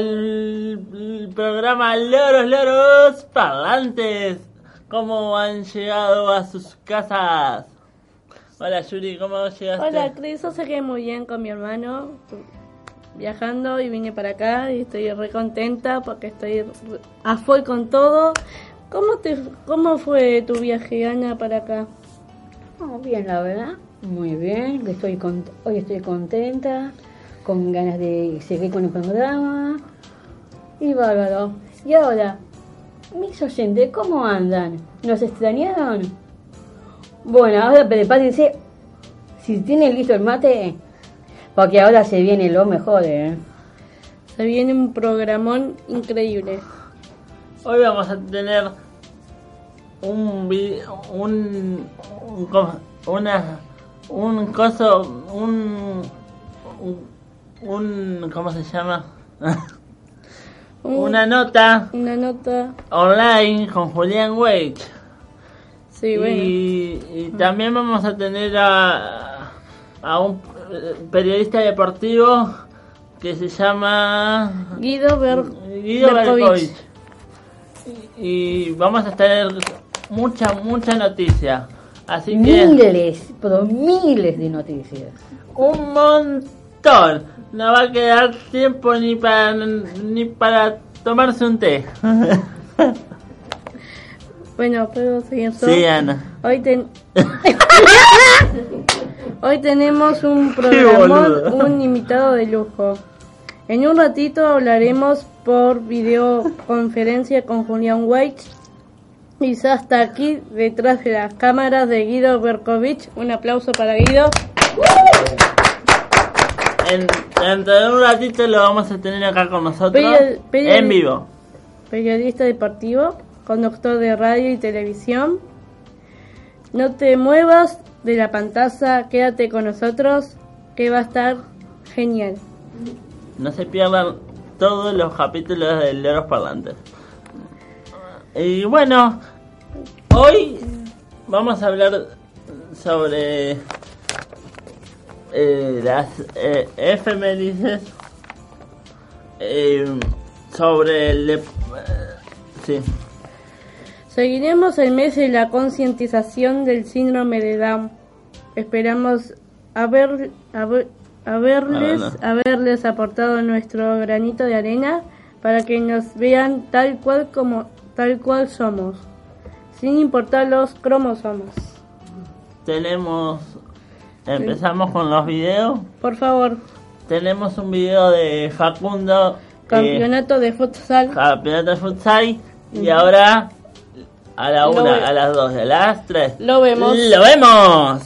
al programa Loros Loros Parlantes. ¿Cómo han llegado a sus casas? Hola Yuri, ¿cómo llegaste? Hola Cris, yo llegué muy bien con mi hermano viajando y vine para acá y estoy re contenta porque estoy a full con todo. ¿Cómo, te, cómo fue tu viaje, Ana, para acá? Oh, bien, la verdad, muy bien. Estoy con, hoy estoy contenta, con ganas de seguir con el programa. Y bárbaro. Y ahora, mis oyentes, ¿cómo andan? ¿Nos extrañaron? Bueno, ahora prepárense. Si tienen listo el mate, porque ahora se viene lo mejor, ¿eh? Se viene un programón increíble. Hoy vamos a tener un video, un, un una un coso, un, un, un- ¿cómo se llama? Un- una nota Una nota. online con Julián Wade. Sí, bueno. Y, y también vamos a tener a, a un eh, periodista deportivo que se llama Guido Ber Guido Berkovich. Y, y vamos a tener mucha, mucha noticia. Así que Miles, pero miles de noticias. un montón. No va a quedar tiempo ni para ni para tomarse un té. Bueno, ¿puedo seguir sí, Ana. Hoy, ten- Hoy tenemos un programa, un invitado de lujo. En un ratito hablaremos por videoconferencia con Julián White. Y ya está aquí detrás de las cámaras de Guido Berkovich. Un aplauso para Guido. En, dentro de un ratito lo vamos a tener acá con nosotros en vivo. periodista deportivo, conductor de radio y televisión. No te muevas de la pantalla, quédate con nosotros, que va a estar genial. No se pierdan todos los capítulos de Loros Parlantes. Y bueno, hoy vamos a hablar sobre eh, las eh, efemérides, eh, sobre el... eh, sí, Seguiremos el mes de la concientización del síndrome de Down. Esperamos haber, haber- haberles, Ah, no. haberles aportado nuestro granito de arena para que nos vean tal cual como tal cual somos, sin importar los cromosomas. tenemos... Empezamos con los videos. Por favor, Tenemos un video de Facundo. eh, campeonato de futsal. campeonato de futsal. Y ahora a la una, a las dos, a las tres. Lo vemos. ¡Lo vemos!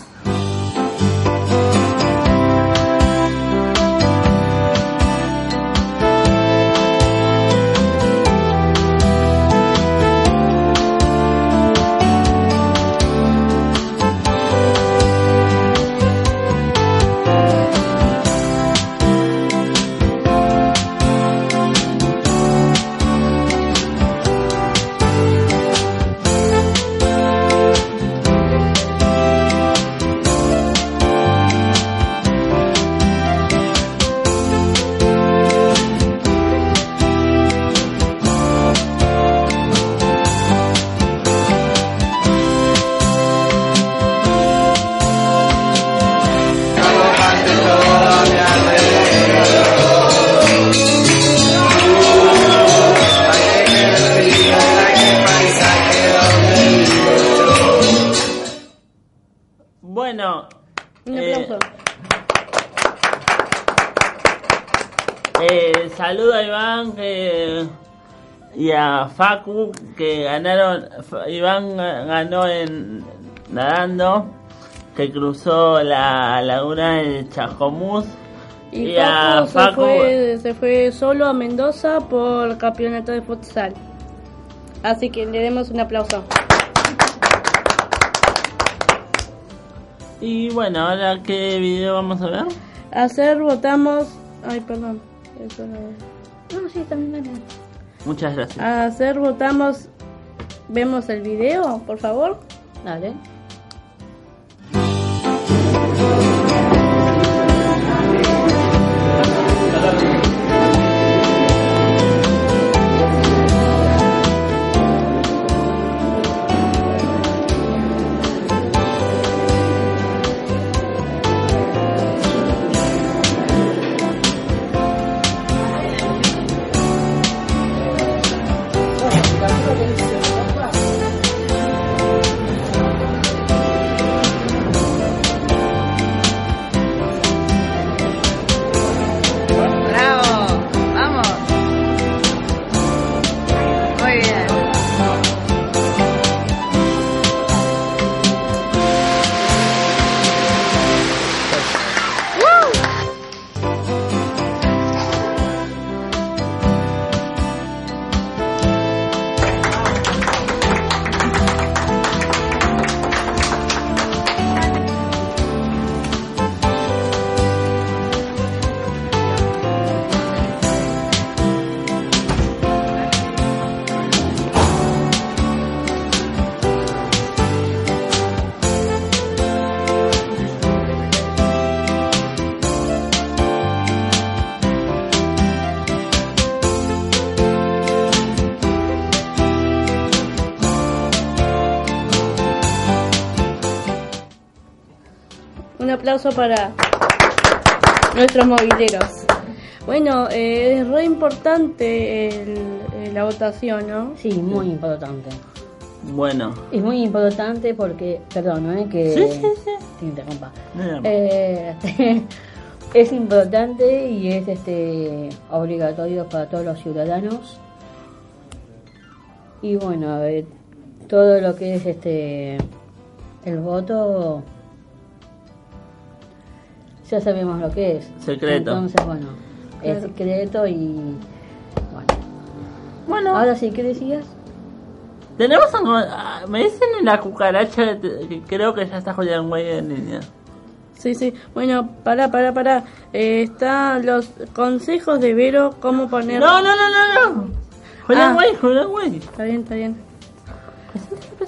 Facu que ganaron. Iván ga- ganó en nadando, que cruzó la laguna de Chascomús. Y, Y a Facu, se, Facu- fue, se fue solo a Mendoza por campeonato de futsal. Así que le demos un aplauso. Y bueno, ahora qué video vamos a ver. Hacer votamos. Ay, perdón. Eso no es. No, sí, también dale. Muchas gracias. Hacer votamos. ¿Vemos el video, por favor? Dale. Aplauso para nuestros mobileros. Bueno, eh, es re importante el- eh, la votación, ¿no? Sí, muy importante. Bueno, Es muy importante porque, perdón, ¿eh? que Sí, sí, sí. te interrumpa. Eh, es importante y es este obligatorio para todos los ciudadanos. Y bueno, eh, todo lo que es este el voto ya sabemos lo que es. Secreto. Entonces, bueno, es secreto y bueno. bueno. Ahora sí, ¿qué decías? Tenemos un... ah, Me dicen en la cucaracha que creo que ya está Julián Güey en línea. Sí, sí. Bueno, para, para, para. Eh, están los consejos de Vero, cómo poner... No, no, no, no, no. Julián Ah. Güey, Julián Güey. Está bien, está bien.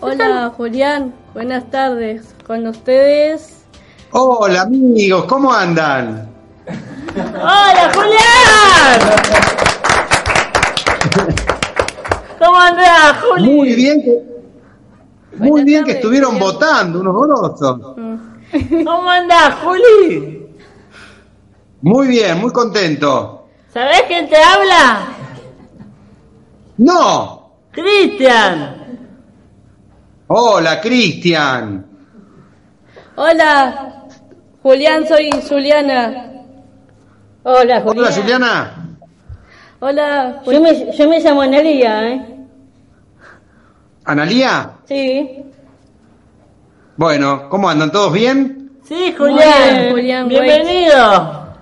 Hola, Julián. Buenas tardes. Con ustedes... Hola amigos, ¿cómo andan? ¡Hola, Julián! ¿Cómo andás, Juli? Muy bien que, muy Buenas bien que estuvieron Julián. votando, unos golosos. ¿Cómo andás, Juli? Muy bien, muy contento. ¿Sabés quién te habla? No, Cristian. hola Cristian. Hola, Julián, soy Juliana. Hola, Julián. Hola Juliana. Hola, Yo me, yo me llamo Analia, ¿eh? ¿Analía? Sí. Bueno, ¿cómo andan? ¿Todos bien? Sí, Julián. bien, Julián, Bienvenido.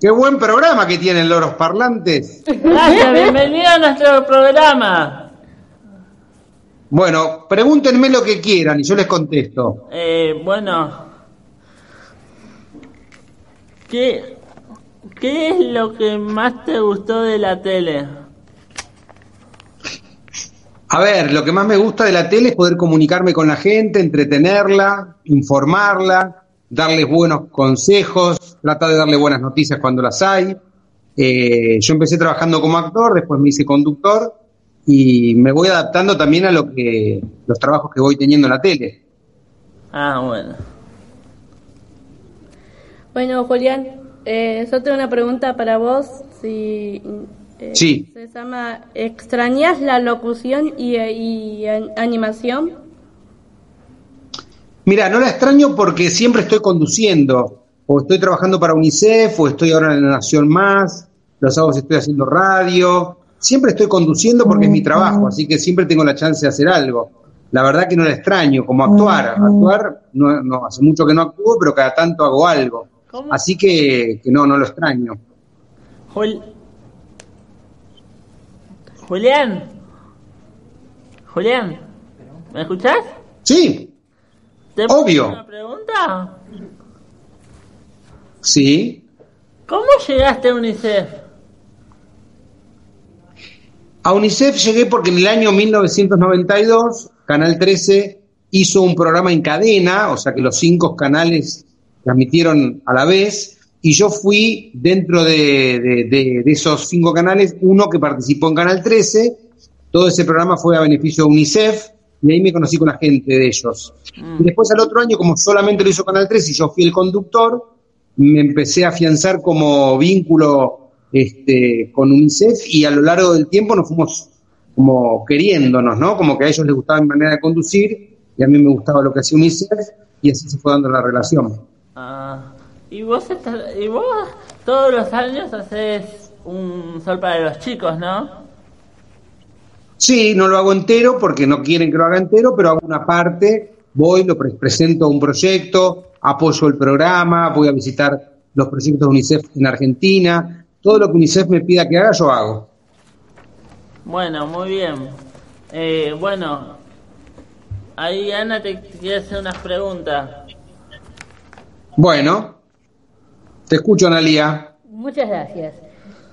Qué buen programa que tienen los parlantes. Gracias, bienvenido a nuestro programa. Bueno, pregúntenme lo que quieran y yo les contesto. Eh, bueno. ¿Qué, ¿Qué es lo que más te gustó de la tele? A ver, lo que más me gusta de la tele es poder comunicarme con la gente, entretenerla, informarla, darles buenos consejos, tratar de darle buenas noticias cuando las hay. Eh, yo empecé trabajando como actor, después me hice conductor y me voy adaptando también a lo que los trabajos que voy teniendo en la tele. Ah, bueno. Bueno, Julián, eh, yo tengo una pregunta para vos. Si eh, Sí. se llama ¿Extrañas la locución y, y an- animación? Mira, no la extraño porque siempre estoy conduciendo, o estoy trabajando para UNICEF, o estoy ahora en la Nación Más, los sábados estoy haciendo radio, siempre estoy conduciendo porque es mi trabajo, así que siempre tengo la chance de hacer algo. La verdad que no la extraño, como actuar. Actuar, no, no hace mucho que no actúo, pero cada tanto hago algo. ¿Cómo? Así que, que no, no lo extraño. Jul- Julián. Julián. ¿Me escuchás? Sí, ¿Te puedo Obvio. hacer una pregunta? sí. ¿Cómo llegaste a UNICEF? A UNICEF llegué porque en el año 1992 Canal 13 hizo un programa en cadena, o sea que los cinco canales transmitieron a la vez, y yo fui dentro de, de- de- de esos cinco canales, uno que participó en Canal 13, todo ese programa fue a beneficio de UNICEF, y ahí me conocí con la gente de ellos. Y después al otro año, como solamente lo hizo Canal 13 y yo fui el conductor, me empecé a afianzar como vínculo este, con UNICEF y a lo largo del tiempo nos fuimos como queriéndonos, ¿no? Como que a ellos les gustaba mi manera de conducir y a mí me gustaba lo que hacía UNICEF y así se fue dando la relación. Ah, y vos estás- y vos todos los años haces un sol para los chicos, ¿no? Sí, no lo hago entero porque no quieren que lo haga entero, pero hago una parte, voy, lo pre- presento un proyecto, apoyo el programa, voy a visitar los proyectos de UNICEF en Argentina, todo lo que UNICEF me pida que haga, yo hago. Bueno, muy bien. Eh, bueno, ahí Ana te quiere hacer unas preguntas. Bueno, te escucho, Analia. Muchas gracias.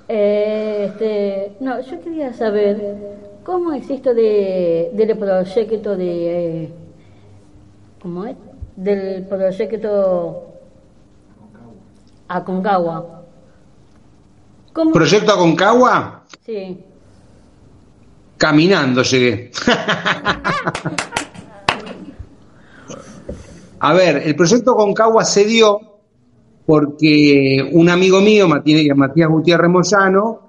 Eh, este, no, yo quería saber cómo es esto de, del proyecto de... eh, ¿Cómo es? Del proyecto Aconcagua. ¿Cómo? Proyecto Aconcagua, Sí. caminando llegué. A ver, el proyecto Aconcagua se dio porque un amigo mío, Matías, Matías Gutiérrez Moyano,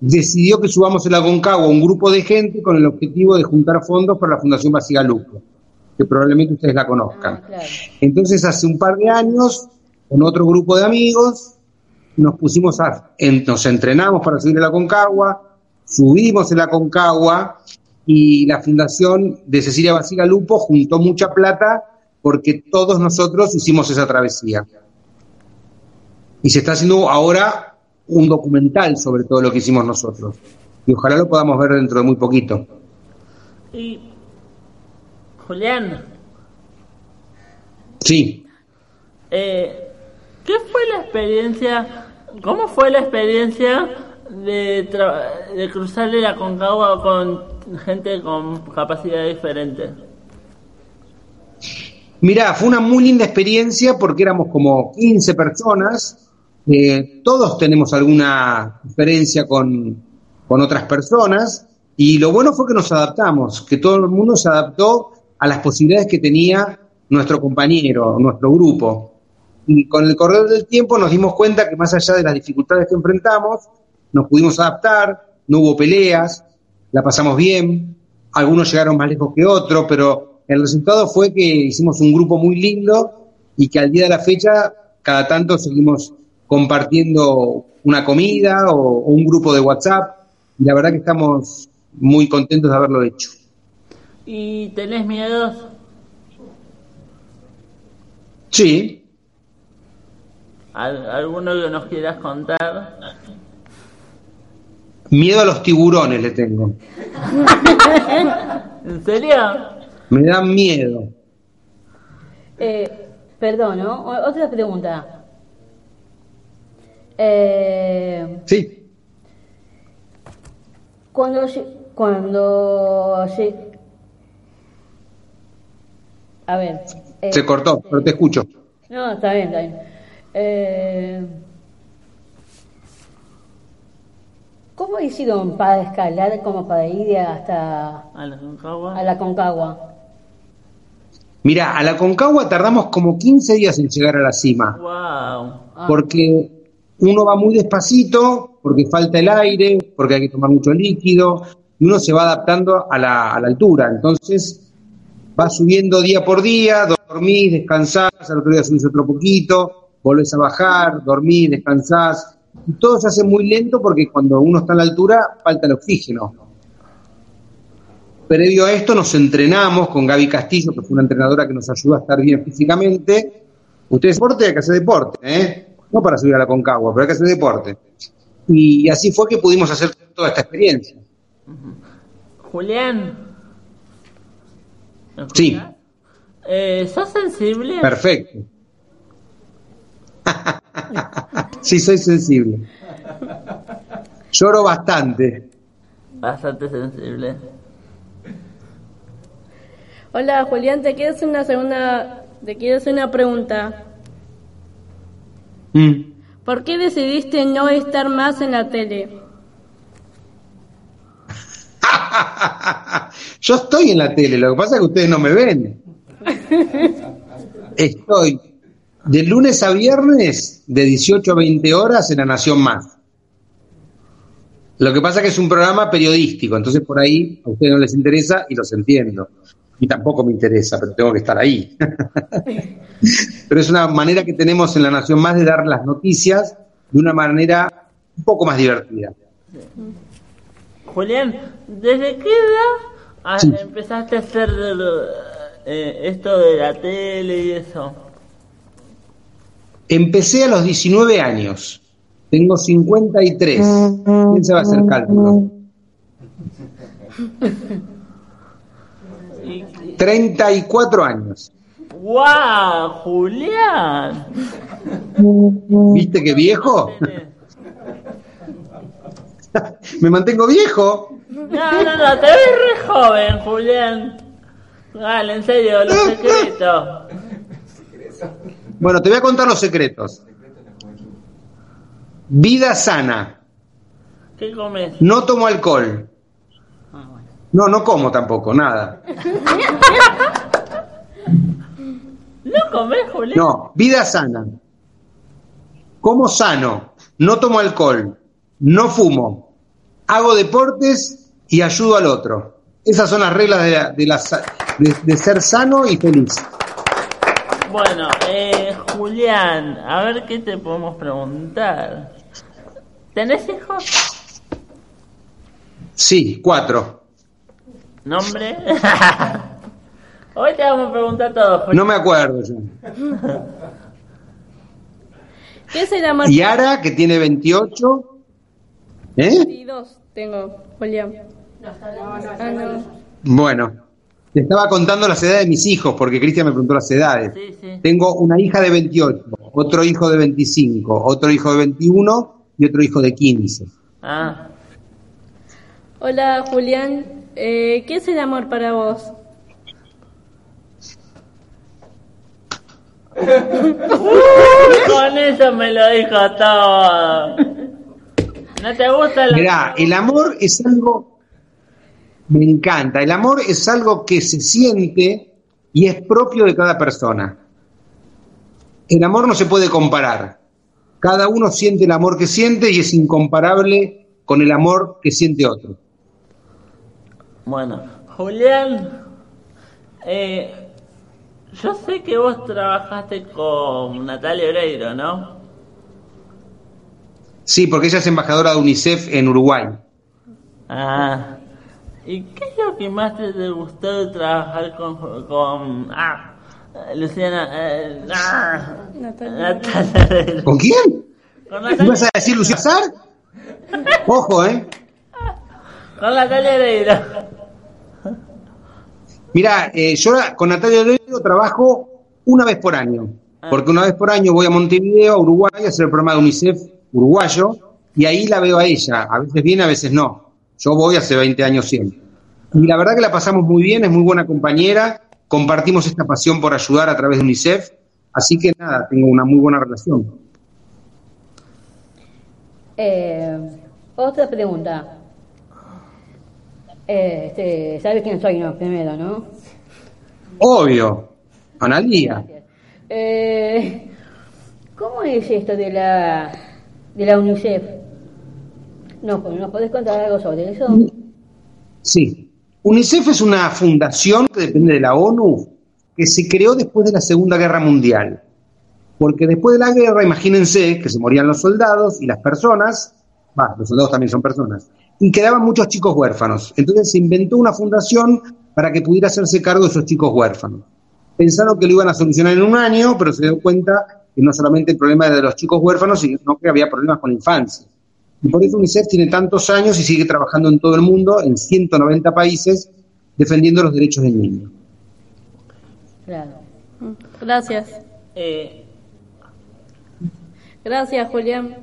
decidió que subamos el Aconcagua un grupo de gente con el objetivo de juntar fondos para la Fundación Basigalupo, que probablemente ustedes la conozcan. Ah, claro. Entonces, hace un par de años, con otro grupo de amigos, nos pusimos a, en- nos entrenamos para subir el Aconcagua, subimos el Aconcagua y la fundación de Cecilia Basigalupo juntó mucha plata porque todos nosotros hicimos esa travesía. Y se está haciendo ahora un documental sobre todo lo que hicimos nosotros. Y ojalá lo podamos ver dentro de muy poquito. Y Julián, Sí. eh, ¿qué fue la experiencia? ¿Cómo fue la experiencia de, tra- de cruzar el Aconcagua con gente con capacidad diferente? Mirá, fue una muy linda experiencia porque éramos como 15 personas, eh, todos tenemos alguna diferencia con, con otras personas. Y lo bueno fue que nos adaptamos, que todo el mundo se adaptó a las posibilidades que tenía nuestro compañero, nuestro grupo. Y con el correr del tiempo nos dimos cuenta que más allá de las dificultades que enfrentamos, nos pudimos adaptar, no hubo peleas, la pasamos bien, algunos llegaron más lejos que otros, pero el resultado fue que hicimos un grupo muy lindo y que al día de la fecha cada tanto seguimos compartiendo una comida o, o un grupo de WhatsApp y la verdad que estamos muy contentos de haberlo hecho. ¿Y tenés miedos? Sí, ¿Al- ¿Alguno que nos quieras contar? miedo a los tiburones le tengo, ¿En serio? Me dan miedo. Eh, perdón, ¿no? O- Otra pregunta. Eh, Sí, cuando cuando lle- a ver eh, se cortó, pero te escucho. no está bien está bien Eh, ¿cómo hicieron para escalar como para ir hasta ¿A la Concagua? a la Concagua? Mira, a la Concagua tardamos como 15 días en llegar a la cima. ¡Wow! Ah, porque uno va muy despacito, porque falta el aire, porque hay que tomar mucho líquido, y uno se va adaptando a la, a la altura. Entonces, va subiendo día por día, dormís, descansás, al otro día subís otro poquito, volvés a bajar, dormís, descansás, y todo se hace muy lento porque cuando uno está a la altura falta el oxígeno. Previo a esto nos entrenamos con Gaby Castillo, que fue una entrenadora que nos ayudó a estar bien físicamente. Ustedes deporte, hay que hacer deporte, ¿eh? No para subir a la Concagua, pero hay que hacer deporte. Y así fue que pudimos hacer toda esta experiencia. Julián. ¿me Sí. Eh, ¿Sos sensible? Perfecto. sí, soy sensible. Lloro bastante. Bastante sensible. Hola Julián, te quiero hacer una segunda, te quiero hacer una pregunta. Mm. ¿Por qué decidiste no estar más en la tele? Yo estoy en la tele, lo que pasa es que ustedes no me ven. Estoy de lunes a viernes de 18 a 20 horas en La Nación Más. Lo que pasa es que es un programa periodístico, entonces por ahí a ustedes no les interesa y los entiendo. Y tampoco me interesa, pero tengo que estar ahí. pero es una manera que tenemos en La Nación Más de dar las noticias de una manera un poco más divertida. Julián, ¿desde qué edad Sí. empezaste a hacer de lo- eh, esto de la tele y eso? Empecé a los 19 años. Tengo 53. ¿Quién se va a hacer cálculo? Y- 34 años. ¡Guau! ¡Julián! ¿Viste qué viejo? Me mantengo viejo. No, no, no, te ves re joven, Julián. Dale, en serio, los secretos. Bueno, te voy a contar los secretos. Vida sana. ¿Qué comes? No tomo alcohol. No, no como tampoco, nada. ¿No comes, Julián? No, vida sana. Como sano. No tomo alcohol. No fumo. Hago deportes y ayudo al otro. Esas son las reglas de, la- de la sa- de- de ser sano y feliz. Bueno, eh, Julián, a ver qué te podemos preguntar. ¿Tenés hijos? Sí, cuatro. ¿Nombre? Hoy te vamos a preguntar todo, Julián. No me acuerdo yo. ¿Qué es el amor? Yara, que tiene 28. ¿Eh? Y dos tengo, Julián. Ah, no. Bueno, te estaba contando las edades de mis hijos, porque Cristian me preguntó las edades. Sí, sí. Tengo una hija de 28, otro hijo de 25, otro hijo de 21 y otro hijo de 15. Ah, Hola Julián, eh, ¿qué es el amor para vos? con eso me lo dijo todo. ¿No te gusta la... Mirá, el amor es algo, me encanta, el amor es algo que se siente y es propio de cada persona. El amor no se puede comparar. Cada uno siente el amor que siente y es incomparable con el amor que siente otro. Bueno, Julián, eh, yo sé que vos trabajaste con Natalia Oreiro, ¿no? Sí, porque ella es embajadora de UNICEF en Uruguay. Ah, ¿y qué es lo que más te, gustó de trabajar con, con ah, Luciana, eh, ah, Natalia. Natalia Oreiro? ¿Con quién? Con ¿Me Natalia, vas a decir Lucía Sar? Ojo, ¿eh? Con Natalia Oreiro. Mira, eh, yo con Natalia Oreiro trabajo una vez por año, porque una vez por año voy a Montevideo, a Uruguay, a hacer el programa de UNICEF uruguayo, y ahí la veo a ella. A veces viene, a veces no. Yo voy hace 20 años siempre. Y la verdad que la pasamos muy bien, es muy buena compañera, compartimos esta pasión por ayudar a través de UNICEF, así que nada, tengo una muy buena relación. Eh, otra pregunta. Eh, este, ¿Sabes quién soy, no? Primero, ¿no? Obvio, Analía. Eh, ¿Cómo es esto de la de la UNICEF? ¿No, ¿Nos podés contar algo sobre eso? Sí. UNICEF es una fundación que depende de la ONU que se creó después de la Segunda Guerra Mundial. Porque después de la guerra, imagínense que se morían los soldados y las personas, va, los soldados también son personas, y quedaban muchos chicos huérfanos. Entonces se inventó una fundación para que pudiera hacerse cargo de esos chicos huérfanos. Pensaron que lo iban a solucionar en un año, pero se dio cuenta que no solamente el problema era de los chicos huérfanos, sino que había problemas con la infancia. Y por eso UNICEF tiene tantos años y sigue trabajando en todo el mundo, en 190 países, defendiendo los derechos del niño. Claro. Gracias. Eh, Gracias, Julián.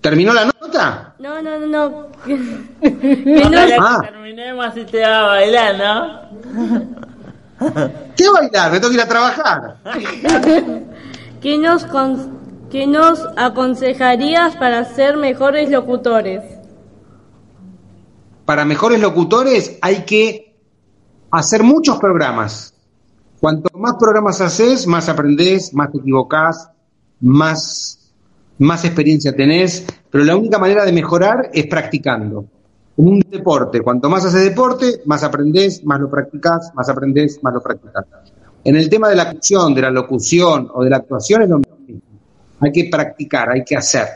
¿Terminó la No, no, no, no. que Ah. terminemos y te va a bailar, ¿no? ¿Qué bailar? Me tengo que ir a trabajar. que nos, con- que nos aconsejarías para ser mejores locutores? Para mejores locutores hay que hacer muchos programas. Cuanto más programas haces, más aprendés, más te equivocás, más, más experiencia tenés. Pero la única manera de mejorar es practicando. Como un deporte. Cuanto más haces deporte, más aprendés, más lo practicás, más aprendés, más lo practicás. En el tema de la acción, de la locución o de la actuación es lo mismo. Hay que practicar, hay que hacer.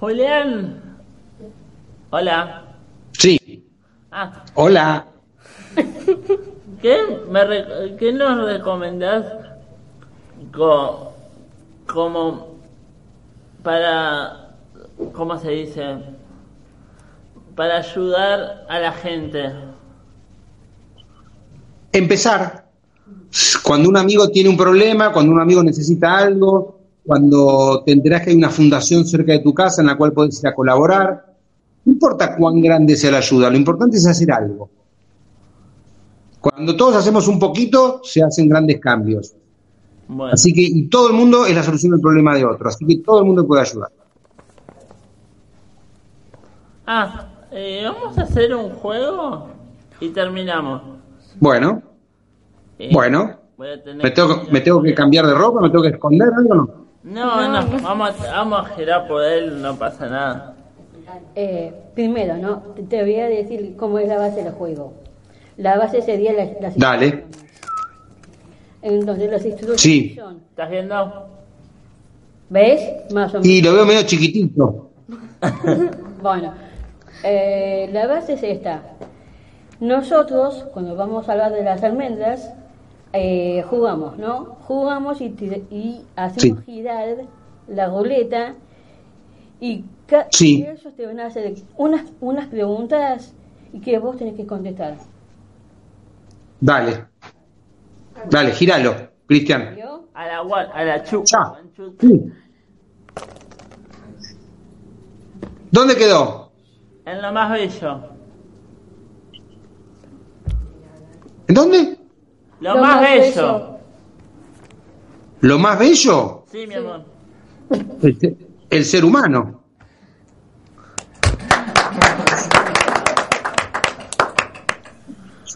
Julián. Hola. Sí. Ah, Hola. ¿qué, me qué nos recomendás co- como para, ¿cómo se dice? Para ayudar a la gente. empezar. Cuando un amigo tiene un problema, cuando un amigo necesita algo, cuando te enterás que hay una fundación cerca de tu casa en la cual podés ir a colaborar, no importa cuán grande sea la ayuda, lo importante es hacer algo. Cuando todos hacemos un poquito, se hacen grandes cambios. Bueno, Así que, y todo el mundo es la solución del problema de otro, así que todo el mundo puede ayudar. ah, eh, vamos a hacer un juego y terminamos. Bueno, Eh, bueno, voy a tener ¿me tengo, me tengo que cambiar de ropa? ¿Me tengo que esconder algo o no? No, no, vamos, a- vamos a girar por él, no pasa nada. Eh, primero, ¿no? Te- voy a decir cómo es la base del juego. La base sería la, las Dale. Entonces, las instrucciones Sí. son, ¿Estás viendo? ¿ves? Más o menos. Y lo veo medio chiquitito. Bueno, eh, la base es esta. Nosotros, cuando vamos a hablar de las almendras, eh, jugamos, ¿no? Jugamos y, y hacemos Sí. girar la ruleta y, ca- Sí. y ellos te van a hacer unas, unas preguntas y que vos tenés que contestar. Dale. Dale, gíralo, Cristian. A la a la chu. Ya. one, two, Sí. ¿Dónde quedó? En lo más bello. ¿En dónde? Lo, Lo más, más bello. bello. ¿Lo más bello? Sí, mi amor. El, el ser humano.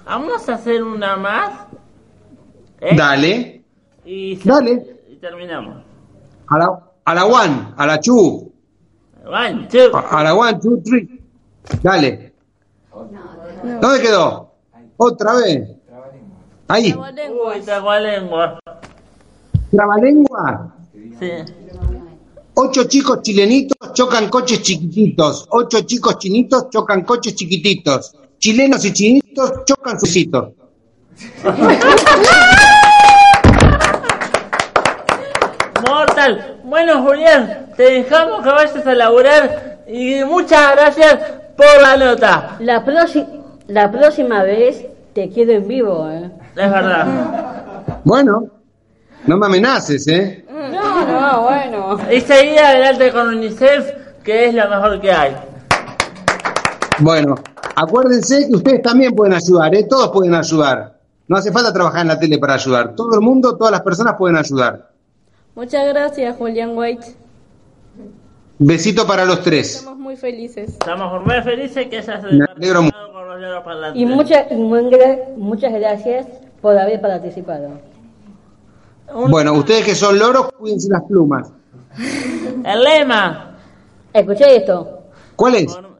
Vamos a hacer una más. ¿Eh? Dale. Y, se- Dale. y terminamos. A la, a la one, a la two, One, two. a, a la one, two, three. Dale. ¿Dónde quedó? Otra vez. Ahí. Uy, trabalengua. Trabalengua. Sí. Ocho chicos chilenitos chocan coches chiquititos. Ocho chicos chinitos chocan coches chiquititos. Chilenos y chinitos chocan susitos. Bueno, Julián, te dejamos que vayas a laburar y muchas gracias por la nota. La, próxima la próxima vez te quiero en vivo, ¿eh? Es verdad. Bueno, no me amenaces, ¿eh? No, no, bueno. Y seguir adelante con UNICEF, que es lo mejor que hay. Bueno, acuérdense que ustedes también pueden ayudar, ¿eh? Todos pueden ayudar. No hace falta trabajar en la tele para ayudar. Todo el mundo, todas las personas pueden ayudar. Muchas gracias, Julián White. Besito para los tres. Estamos muy felices. Estamos muy felices que hayas Me alegro mucho. participado con los loros parlantes. Y muchas, y muy gra- muchas gracias por haber participado. Bueno, ustedes que son loros, cuídense las plumas. El lema. Escuché esto. ¿Cuál es? Por-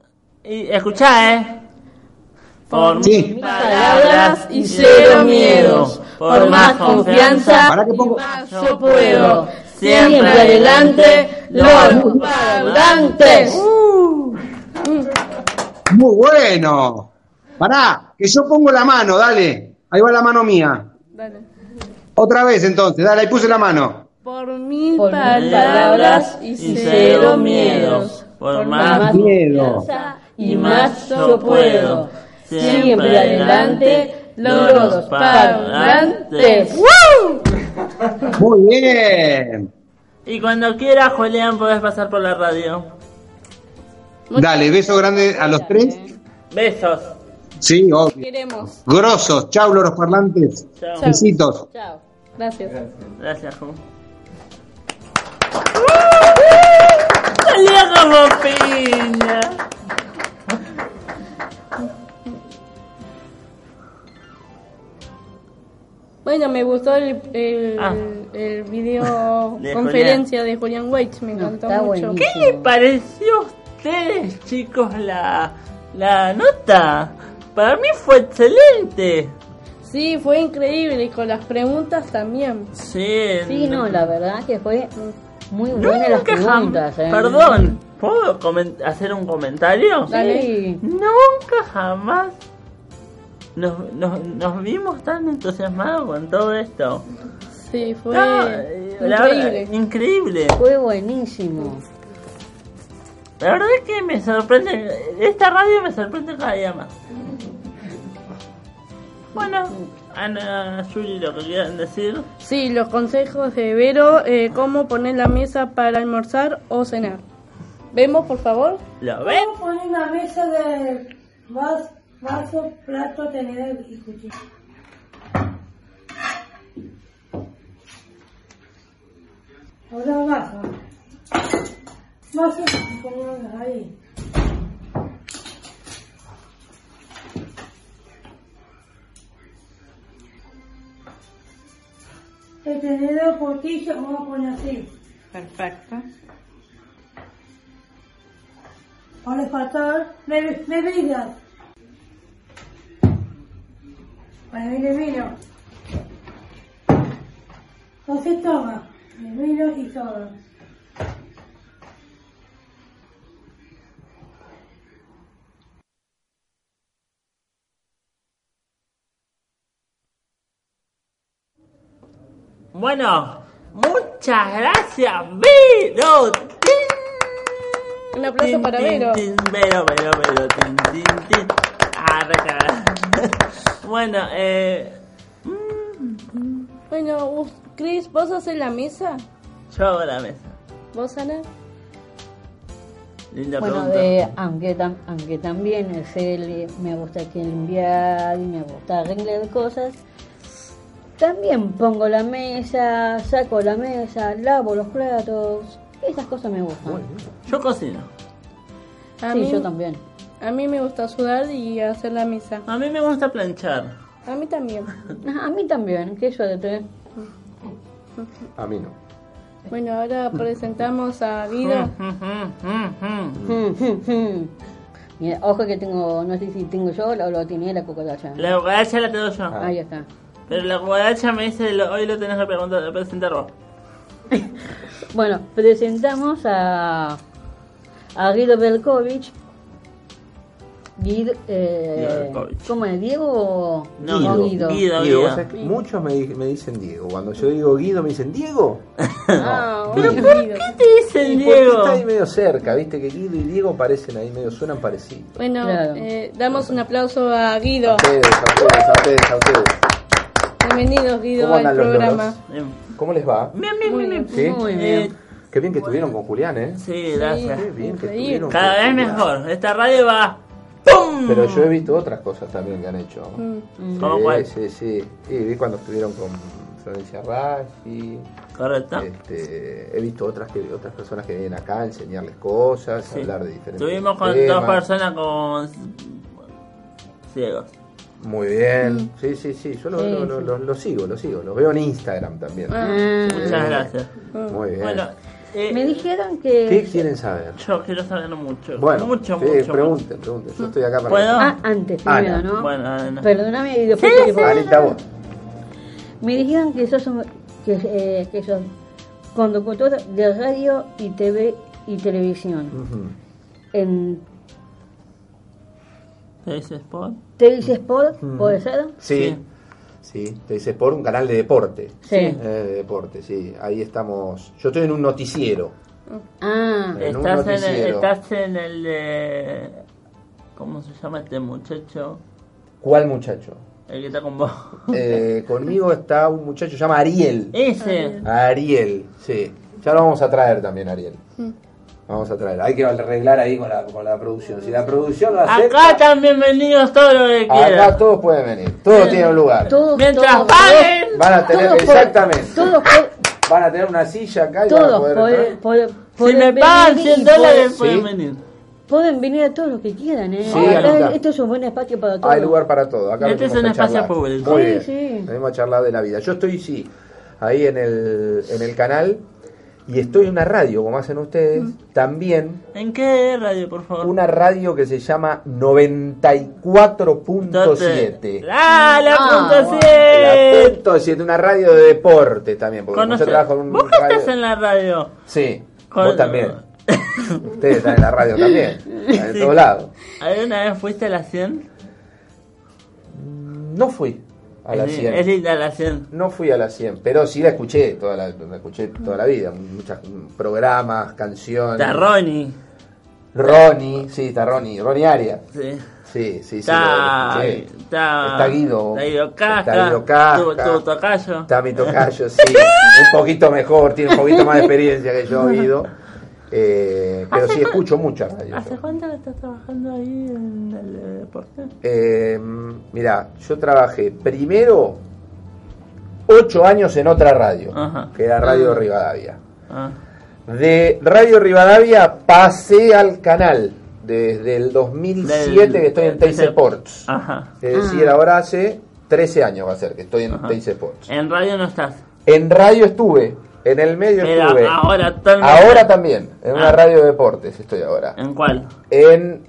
Y escuchá, ¿eh? Por Sí. mis palabras y cero miedos. Por más confianza, Para que pongo. más yo puedo. Siempre Siempre adelante, los parlantes. Muy bueno. Pará, que yo pongo la mano, dale. Ahí va la mano mía. Dale. Otra vez entonces, dale, ahí puse la mano. Por mil Por palabras y cero miedos. Por más Miedo. confianza y más yo puedo. Siempre adelante, los parlantes. Muy bien. Y cuando quieras, Julián, podés pasar por la radio. Dale, beso grande a los tres. Besos. Sí, obvio. Queremos. Grosos. Chau, los parlantes. Chao. Besitos. Chao. Gracias. Gracias, Ju. Salía como piña. Bueno, me gustó el, el, Ah. el video De conferencia de Julian Waits, me encantó está mucho. buenísimo. ¿Qué le pareció a ustedes, chicos, la, la nota? Para mí fue excelente. Sí, fue increíble y con las preguntas también. Sí, Sí, no, la verdad que fue muy buena las preguntas. ¿eh? Perdón, ¿puedo hacer un comentario? Sí. Nunca jamás nos, nos, nos vimos tan entusiasmados con todo esto. Sí, fue No, la verdad, increíble. increíble. Fue buenísimo. La verdad es que me sorprende, esta radio me sorprende cada día más. Bueno, Ana, Yuri, lo que quieran decir. Sí, los consejos de Vero, eh, cómo poner la mesa para almorzar o cenar. ¿Vemos, por favor? ¿Lo ven? ¿Cómo poner la mesa de vas- vaso, plato, tenedor y cuchillo? Ahora vaso. Vaso ponemos ahí. El tenedor, cuchillo, vamos a poner así. Perfecto. Ahora faltar bebidas. Para mí de vino. No se toma. De vino y soda. Bueno, muchas gracias, Vero. Tin. Un aplauso para Vero. Vero, Vero, Vero, tin, tin, tin. Ah. Bueno, eh, Bueno, us- Chris, ¿vos haces la mesa? yo hago la mesa. ¿Vos, Ana? Linda Bueno, pregunta. de, aunque, tam- aunque también es él, me gusta que limpiar y me gusta arreglar cosas, también pongo la mesa, saco la mesa, lavo los platos. Esas cosas me gustan. Yo cocino. A sí, mí, yo también. A mí me gusta sudar y hacer la mesa. A mí me gusta planchar. A mí también. A mí también, qué suerte. A mí no. Bueno, ahora presentamos a Guido. Mira, ojo que tengo, no sé si tengo yo o lo tiene la cucaracha. La cucaracha la tengo yo. Ahí está. Pero la cucaracha me dice, lo- hoy lo tenés que preguntar, presentar vos. Bueno, presentamos a, a Guido Belkovich. Guido, eh, Guido. ¿Cómo es? ¿Diego o No, o Guido. Guido, Diego, Guido. muchos me, di- me dicen Diego. Cuando yo digo Guido me dicen Diego. Ah, ¿Pero por Guido. qué te dicen Y porque Diego? está ahí medio cerca, viste que Guido y Diego parecen ahí medio, suenan parecidos. Bueno, Claro. eh, damos un aplauso a Guido. A ustedes, a ustedes, a ustedes, a ustedes. Bienvenidos, Guido, ¿Cómo al programa. ¿Cómo les va? bien, bien, bien. bien. ¿Sí? Muy Eh, bien. Qué bien que estuvieron con Julián, ¿eh? sí, gracias. Qué bien que estuvieron. Cada con vez Julián. mejor. Esta radio va. ¡Pum! Pero yo he visto otras cosas también que han hecho. Mm. ¿Cómo sí, cuál? sí, sí. Sí, vi cuando estuvieron con Florencia Raggi. Correcto. Este, he visto otras que otras personas que vienen acá a enseñarles cosas, Sí. hablar de diferentes Estuvimos con temas. dos personas con ciegos. Muy bien. Sí, sí, sí. Yo lo, Sí, lo- lo- sí. lo- lo sigo, lo sigo. Lo veo en Instagram también. Ah, Muchas gracias. Muy bien. Bueno, eh, me dijeron que... ¿Qué quieren saber? yo quiero saber mucho. Bueno, mucho, sí, mucho. pregunten, pregunten. Yo estoy acá para. ¿Puedo? Ah, antes Ana. primero, ¿no? Bueno, Ana. Perdóname y después Sí, te Anita, vos. Me dijeron que sos, un- que, eh, que sos conductor de radio y TV y televisión. En ¿Te dice Sport? TVC Sport, ¿puede ser? Sí, sí, te dice por un canal de deporte. Sí. Eh, de deporte, sí. Ahí estamos. Yo estoy en un noticiero. Ah, En un Estás en, el, noticiero. estás en el de... ¿Cómo se llama este muchacho? ¿Cuál muchacho? El que está con vos. Eh, conmigo está un muchacho que se llama Ariel. Ese. Ariel, sí. Ya lo vamos a traer también, Ariel. Vamos a traer. Hay que arreglar ahí con la, con la producción. Si la producción lo acepta, Acá están bienvenidos todos los que acá quieran. todos pueden venir. Todos tienen un lugar. todos, Mientras todos, paguen. Van a tener, todos por- exactamente. Todos, por- Van a tener una silla acá y van a todos poder. poder- poder- Si pueden me pagan venir 100 y dólares Sí. pueden venir. Pueden venir a todos los que quieran, ¿eh? Sí, Acá acá. esto es un buen espacio para todos. Hay lugar para todo. Acá Este venimos es un a espacio charlar. público. Muy Sí, bien. sí. Venimos a charlar de la vida. Yo estoy, sí, ahí en el, en el canal y estoy en una radio, como hacen ustedes, también ¿En qué radio, por favor? una radio que se llama 94.7. ¡Ah, la Ah, punto bueno. 100! La punto siete, una radio de deporte también, porque yo trabajo en un ¿Vos que radio- estás en la radio? Sí, Con- vos también. Ustedes están en la radio también, están en Sí. todos lados. ¿Alguna vez fuiste a la 100? No fui a la Es- 100. Es linda la 100. No fui a la 100, pero sí la escuché toda la, la escuché toda la vida. Muchos programas, canciones. Está Ronnie. Ronnie, sí, está Ronnie. Ronnie Arias. Sí. Sí, sí, sí. Está, escuché. está, Está Guido. Está Guido Casca. Está Guido Casca. Tu, tu tocayo. Está mi tocayo, sí. un poquito mejor, tiene un poquito más de experiencia que yo, Guido. Eh, pero ¿Hace sí cu- escucho mucha radio. ¿Hace cuánto que estás trabajando ahí en el eh, deporte? Eh, mira, yo trabajé primero ocho años en otra radio, Ajá. que era Radio Rivadavia. Ah. De Radio Rivadavia pasé al canal desde el 2007 Del- que estoy en Teis Sports. Ajá. Es decir, ahora hace 13 años va a ser que estoy en. Teis Sports. En radio no estás. En radio estuve, en el medio Pero estuve. ahora Ahora también, en una Ah. radio de deportes estoy ahora. ¿En cuál? En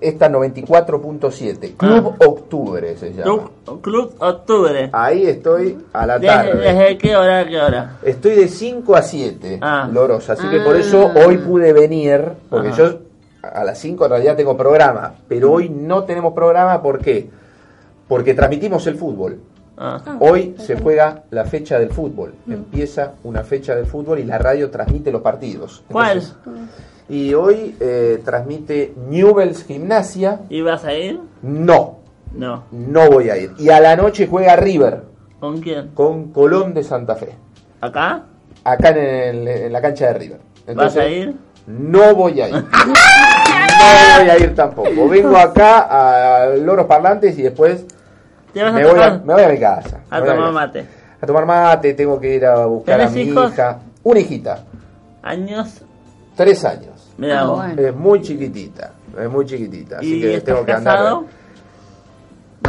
esta 94.7, Club Octubre se llama. Ah. Club, Club Octubre. Ahí estoy a la ¿Desde, tarde. desde qué hora a qué hora? Estoy de 5 a 7, Ah. Loros, así que por Ah. eso hoy pude venir, porque Ajá. yo a las 5 en realidad tengo programa, pero hoy no tenemos programa, ¿por qué? Porque transmitimos el fútbol. Ah. Hoy se juega la fecha del fútbol, empieza una fecha del fútbol y la radio transmite los partidos. ¿Cuál? Entonces, y hoy eh, transmite Newells Gimnasia, ¿Ibas a ir? no, No. no voy a ir. Y a la noche juega River ¿Con quién? con Colón de Santa Fe. ¿Acá? acá en, el- en la cancha de River. ¿Vas a ir? No voy a ir. No voy a ir tampoco. Vengo acá a Loros Parlantes y después ¿Te vas a me voy, a, tomar? me voy a mi casa. A tomar mate. A tomar mate, tengo que ir a buscar a ¿Tenés mi hijos? hija. Una hijita, ¿Años? tres años. Mira Ah, vos. bueno. Es muy chiquitita, es muy chiquitita. Así ¿Y que estás tengo que andar. casado?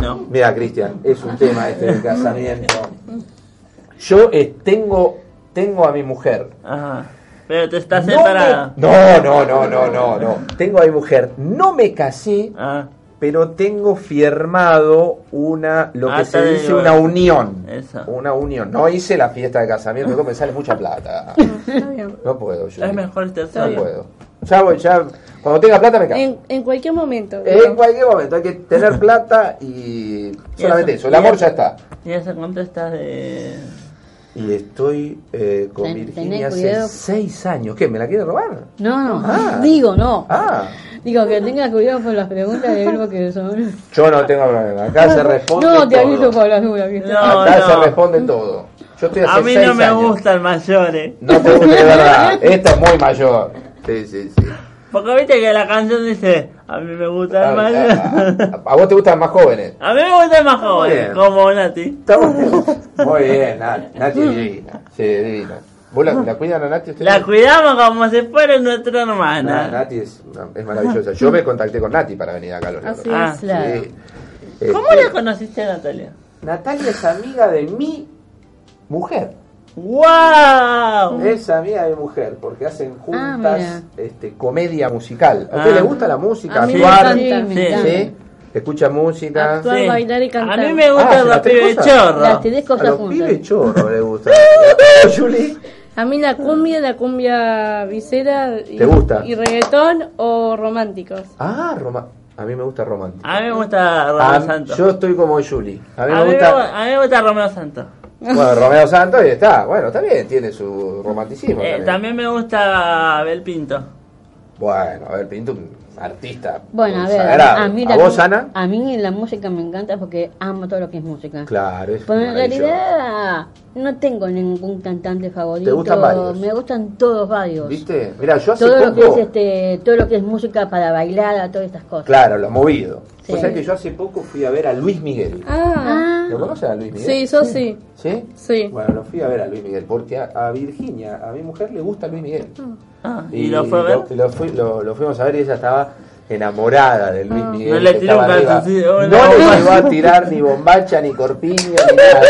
No. Mira, Cristian, es un tema este del casamiento. Yo eh, tengo, tengo a mi mujer. Ajá. Pero te estás No separada. me- No, no, no, no, no, no. Tengo a mi mujer. No me casé, Ah, pero tengo firmado una, lo que Acta se dice una unión. Eso. Una unión. No hice la fiesta de casamiento, porque me sale mucha plata. Está bien. No puedo, yo. es mejor estar No solo. puedo. Ya voy, ya. Cuando tenga plata me caso. En, en cualquier momento. En cualquier momento hay que tener plata y solamente eso. El y amor eso- ya está. ¿Y hace cuánto estás de...? Y estoy eh, con Ten- Virginia hace cuidado. seis años. ¿Qué? ¿Me la quiere robar? No, no, Ah. digo no. Ah, Digo que tenga cuidado por las preguntas del grupo que son. yo no tengo problema. Acá se responde No, te todo. aviso por las dudas. No. Acá se no. responde todo. Yo estoy hace A mí seis no me años. gustan mayores. No te gusta, de verdad. Esta es muy mayor. Sí, sí, sí. Porque viste que la canción dice, a mí me gustan a- mayores. a- a vos te gustan más jóvenes. A mí me gustan más jóvenes, como Nati. Estamos- Muy bien, Nati. Nati es divina. Sí, divina. ¿Vos la, la cuidan a Nati? ustedes? La cuidamos como si fuera nuestra Ah, hermana. Nati es, es maravillosa. Yo me contacté con Nati para venir acá a los Así Loros. Ah, es. Claro. Sí. ¿Cómo Este, la conociste a Natalia? Natalia es amiga de mi mujer. ¡Wow! Es amiga de mujer, porque hacen juntas mira. este, comedia musical. ¿A Ah. usted le gusta la música? A mí me actuar? encanta. me Sí. encanta. ¿Sí? Escucha música. Actuar, Sí. bailar y cantar. A mí me gustan Ah, los pibes cosas. chorros. Las tres A cosas los juntas. pibes chorros le gusta. ¿O Juli? A mí la cumbia, la cumbia visera y, ¿Te gusta? y reggaetón o románticos. Ah, Roma. A mí me gusta romántico. A mí me gusta Romeo Ah, Santos. yo estoy como Juli. A mí a, me mí gusta. me, a mí me gusta Romeo Santos. Bueno, Romeo Santos y está. Bueno, está bien, tiene su romanticismo. Eh, también. también me gusta Abel Pinto. Bueno, a ver, Pinto, un artista. Bueno, a ver, a mí, ¿A la, vos, Ana? a mí la música me encanta porque amo todo lo que es música. Claro, es Pero en realidad no tengo ningún cantante favorito. ¿Te gustan varios? Me gustan todos varios. ¿Viste? Mira, yo hace Todo lo que es este, todo lo que es música para bailar, a todas estas cosas. Claro, lo movido. Sí. O sea que yo hace poco fui a ver a Luis Miguel. Ah, Ah, ¿Lo conocen a Luis Miguel? sí, yo sí. ¿Sí? Sí. Bueno, lo fui a ver a Luis Miguel porque a, a Virginia, a mi mujer, le gusta Luis Miguel. Ah, ¿Y, lo fue a ver? Lo, lo fui- lo- lo fuimos a ver y ella estaba enamorada de Luis Miguel. No le tiró estaba un arriba. calzoncillo, No no. le llegó a tirar ni bombacha, ni corpiño, ni nada.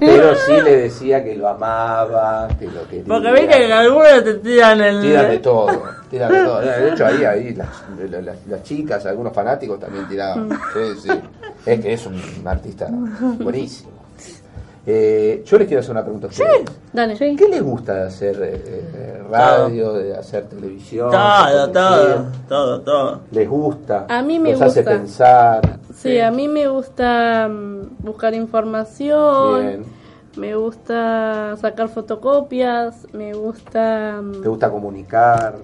Pero sí le decía que lo amaba, que lo quería. Porque viste que algunos te tiran el... Tiran de todo, tiran de todo. De hecho, ahí, ahí las, las- las chicas, algunos fanáticos también tiraban. Sí, sí. Es que es un artista buenísimo. Eh, yo les quiero hacer una pregunta a ustedes. Dale. Sí. ¿Qué les gusta de hacer eh, eh, radio, de hacer televisión? Todo, todo, todo, todo. ¿Les gusta? A mí me ¿Los hace gusta. pensar? Sí, a mí me gusta mm, buscar información. Bien. Me gusta sacar fotocopias. Me gusta mm, ¿Te gusta comunicar?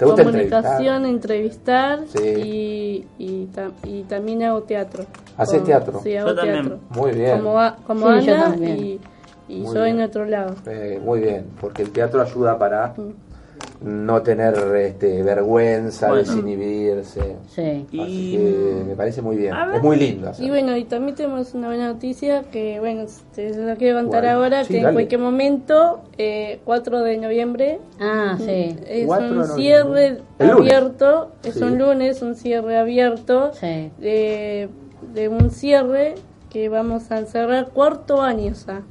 ¿Te gusta comunicación, entrevistar? entrevistar, Sí. y, y, tam- y también hago teatro. ¿Haces teatro? Sí, Yo hago también. teatro. Muy bien. Como, a- como Sí, yo Ana y, yo en otro lado. Eh, muy bien, porque el teatro ayuda para Mm. No tener este, vergüenza, Bueno. desinhibirse. sí. Y... Así que me parece muy bien. Ver. Es muy lindo hacerlo. Y bueno, y también tenemos una buena noticia que, bueno, se la quiero contar ahora, Sí, que dale. en cualquier momento, eh, 4 de noviembre, Ah, sí. es 4 de un cierre abierto, es Sí. un lunes, un cierre abierto Sí. de, de un cierre que vamos a cerrar cuarto año ya,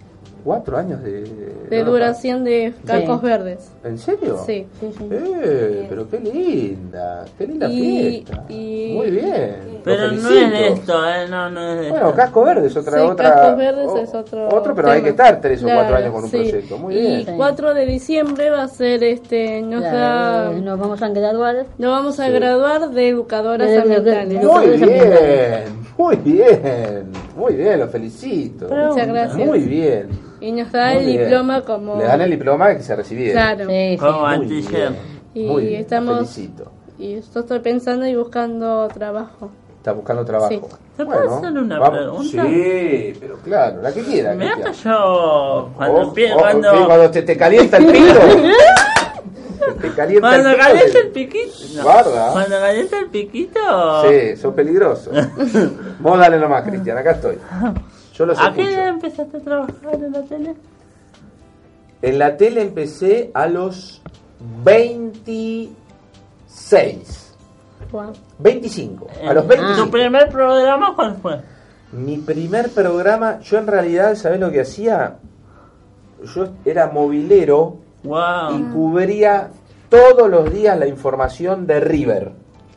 Cuatro años de, de no, duración de Cacos Sí. Verdes. ¿En serio? Sí. Sí, sí. Eh, pero qué linda, qué linda Y- fiesta. y- Muy bien. Pero no es de esto, eh, no, no es de Bueno. Casco Verde es otra. Sí, otra Cascos Verdes o- es otro. Otro, pero hay que estar tres o cuatro Claro, años con un sí. proyecto. Muy y bien. Sí. 4 de diciembre va a ser este, nos Claro, da- nos vamos a graduar. nos vamos a Sí. graduar de educadoras De- de- de- ambientales. de- Muy bien, muy bien, muy bien, lo felicito. Muchas gracias. Muy bien. Y nos da Muy el bien. diploma como... Le dan el diploma que se recibieron. Claro. Sí, sí. Como bien, Y muy bien, estamos- felicito. Y yo estoy pensando y buscando trabajo. Está buscando trabajo. Sí. ¿Se puede hacer una vamos- pregunta? Sí, pero claro, la que quiera. Mirá que yo, cuando Oh, oh, cuando, sí, cuando te, te calienta el pito. Te calienta cuando calienta el piquito, no. Cuando calienta el piquito, Sí, sos peligroso. Vos dale nomás, Cristian, acá estoy. Yo los ¿a qué empezaste a trabajar en la tele? En la tele empecé a los 26. Wow. 25. A los Eh, 25. ¿Tu primer programa cuál fue? Mi primer programa, yo en realidad, ¿sabés lo que hacía? Yo era movilero y cubría todos los días la información de River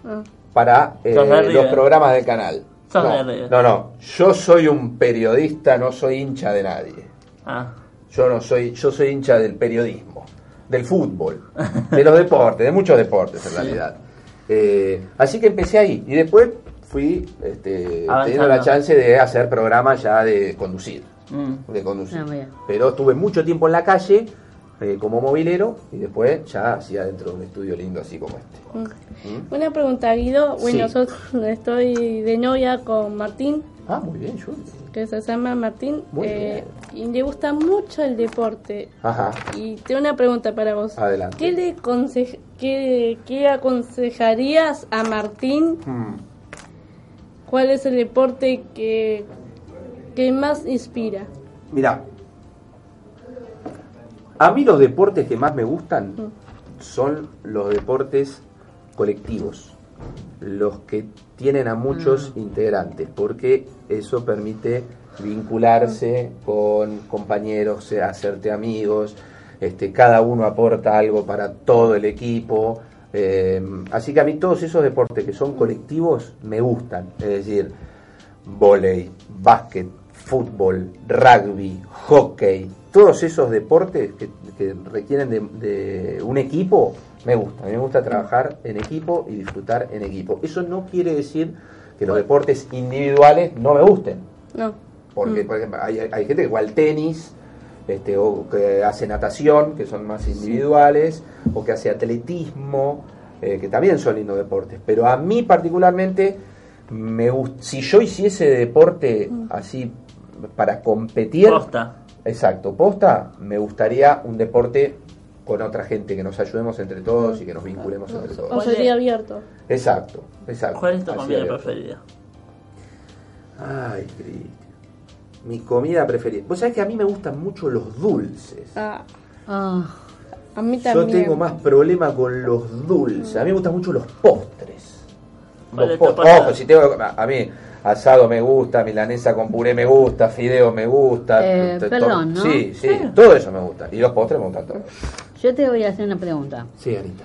Ah. para eh, los River. programas del canal. Sos no, de River. no, no, yo soy un periodista, no soy hincha de nadie. Ah, Yo no soy, yo soy hincha del periodismo, del fútbol, de los deportes, de muchos deportes en realidad. Eh, así que empecé ahí y después fui este, teniendo la chance de hacer programas ya de conducir, mm. de conducir. Ah. Pero estuve mucho tiempo en la calle eh, como movilero y después ya hacía dentro de un estudio lindo así como este. ¿Mm? Una pregunta, Guido. Bueno, Sí. yo estoy de novia con Martín, Ah, muy bien, Juli. que se llama Martín, Muy eh, y le gusta mucho el deporte. Ajá. Y tengo una pregunta para vos. Adelante. ¿Qué le qué, qué aconsejarías a Martín? Mm. ¿Cuál es el deporte que, que más inspira? Mira, a mí los deportes que más me gustan son los deportes colectivos, los que tienen a muchos integrantes, porque eso permite vincularse con compañeros, hacerte amigos, este, cada uno aporta algo para todo el equipo, Eh, así que a mí todos esos deportes que son colectivos me gustan. Es decir, volei, básquet, fútbol, rugby, hockey, todos esos deportes que, que requieren de, de un equipo, me gusta. A mí me gusta trabajar en equipo y disfrutar en equipo. Eso no quiere decir que los deportes individuales no me gusten. No. Porque, por ejemplo, hay, hay gente que juega al tenis, este, o que hace natación, que son más individuales, o que hace atletismo, eh, que también son lindos deportes. Pero a mí particularmente, me si yo hiciese deporte así para competir, Posta. Exacto, posta, me gustaría un deporte con otra gente, que nos ayudemos entre todos y que nos vinculemos entre O todos. sería abierto. Exacto, exacto. ¿Cuál es tu comida abierto. preferida? Ay, Cristian. Mi comida preferida. Vos sabés que a mí me gustan mucho los dulces. Ah, Ah, a mí Yo también. tengo más problema con los dulces. A mí me gustan mucho los postres. ¿Cuál Los es tu postres. postre? Ojo, si tengo, a mí asado me gusta, milanesa con puré me gusta, fideo me gusta. Eh, perdón, ¿no? Sí, sí, todo eso me gusta. Y los postres me gustan todos. yo te voy a hacer una pregunta. Sí, Anita.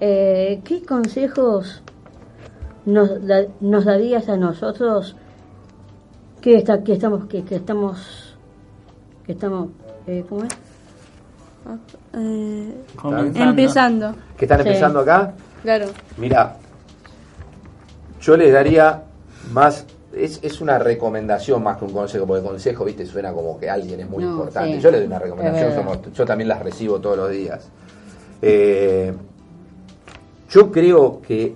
Eh, ¿Qué consejos nos, da- nos darías a nosotros que, está, que estamos que, que estamos que estamos eh, ¿cómo es? Eh, Comenzando. empezando, ¿Qué están Sí. empezando acá? claro. Mira, yo les daría más. Es, es una recomendación más que un consejo, porque consejo, viste, suena como que alguien es muy No, importante. sí. Yo les doy una recomendación, somos- yo también las recibo todos los días. Eh, yo creo que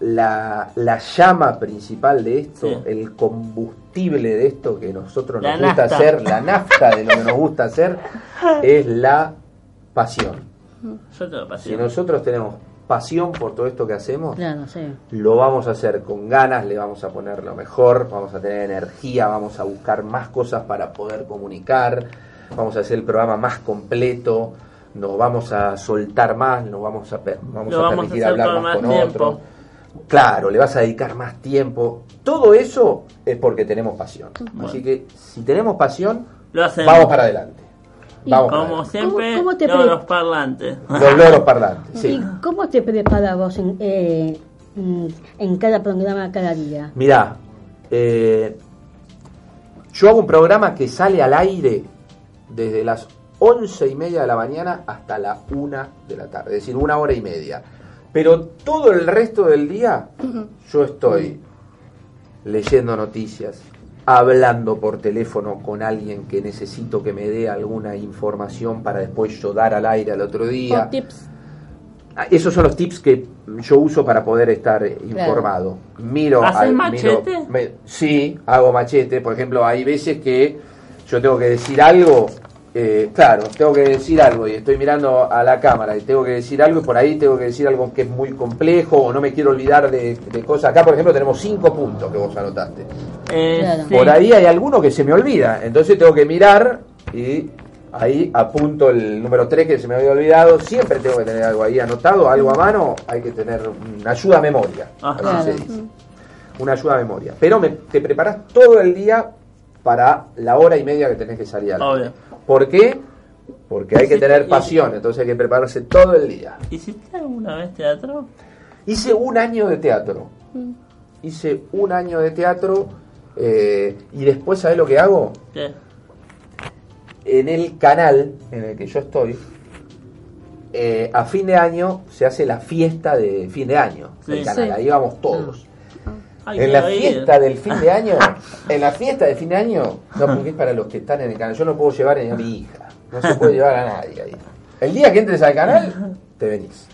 la, la llama principal de esto, Sí. el combustible de esto que nosotros La nos gusta nafta. hacer, la nafta de lo que nos gusta hacer, es la pasión. Yo te lo Si nosotros tenemos pasión por todo esto que hacemos, Claro, sí. lo vamos a hacer con ganas, le vamos a poner lo mejor, vamos a tener energía, vamos a buscar más cosas para poder comunicar, vamos a hacer el programa más completo, nos vamos a soltar más, nos vamos a, vamos Lo a vamos a permitir hacer hablar más, con tiempo. otros. Claro, le vas a dedicar más tiempo. Todo eso es porque tenemos pasión. Bueno. Así que si tenemos pasión, Lo hacemos. vamos para adelante. Vamos Como siempre, ¿Cómo- cómo te todos los parlantes. Los loros parlantes, sí. ¿Y cómo te preparas vos en, eh, en cada programa, cada día? Mirá, eh, yo hago un programa que sale al aire desde las once y media de la mañana hasta la una de la tarde, es decir, una hora y media. Pero todo el resto del día yo estoy leyendo noticias, hablando por teléfono con alguien que necesito que me dé alguna información para después yo dar al aire al otro día. O tips. Ah, Esos son los tips que yo uso para poder estar eh, informado. Miro, ¿Haces al- machete? miro- me- sí, hago machete. Por ejemplo, hay veces que yo tengo que decir algo. Eh, claro, tengo que decir algo y estoy mirando a la cámara y tengo que decir algo y por ahí tengo que decir algo que es muy complejo o no me quiero olvidar de, de cosas. Acá, por ejemplo, tenemos cinco puntos que vos anotaste. Eh, Claro. Por ahí hay alguno que se me olvida, entonces tengo que mirar y ahí apunto el número 3 que se me había olvidado. Siempre tengo que tener algo ahí anotado, algo a mano, hay que tener una ayuda a memoria. Así Claro. se dice. Una ayuda a memoria. Pero me- te preparas todo el día para la hora y media que tenés que salir. Obvio. ¿Por qué? Porque hay que tener pasión, entonces hay que prepararse todo el día. ¿Hiciste alguna vez teatro? Hice un año de teatro. Hice un año de teatro eh, y después, ¿sabes lo que hago? ¿Qué? En el canal en el que yo estoy, eh, a fin de año se hace la fiesta de fin de año del Sí. canal. Sí. Ahí vamos todos. Ay, En la fiesta del fin de año, en la fiesta de fin de año, no porque es para los que están en el canal. Yo no puedo llevar a mi hija, no se puede llevar a nadie ahí. El día que entres al canal, te venís.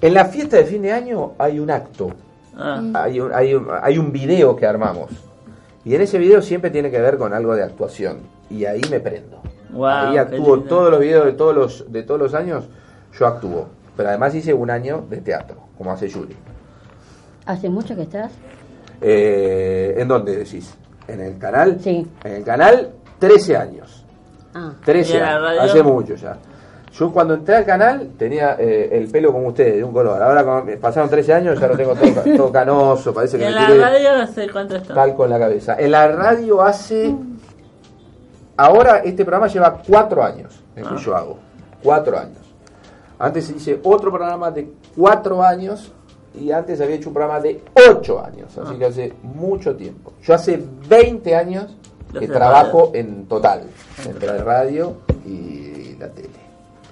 En la fiesta de fin de año hay un acto, Ah, hay un, hay un, hay un video que armamos. Y en ese video siempre tiene que ver con algo de actuación. Y ahí me prendo. Ahí actúo todos los videos de todos los, de todos los años, yo actúo. Pero además hice un año de teatro, como hace Yuri. ¿Hace mucho que estás? Eh, ¿En dónde decís? ¿En el canal? Sí. En el canal, 13 años. Ah, 13 ¿Y en la años, hace mucho ya. Yo cuando entré al canal tenía eh, el pelo como ustedes, de un color. Ahora como pasaron 13 años ya lo tengo todo, todo canoso, parece ¿Y que en me la tiré radio hace cuánto está? talco en la cabeza. En la radio hace... Ahora este programa lleva cuatro años, el que Ah. yo hago. Cuatro años. Antes hice otro programa de cuatro años y antes había hecho un programa de ocho años, así Ah. que hace mucho tiempo. Yo hace 20 años que trabajo en total, entre la radio y la tele.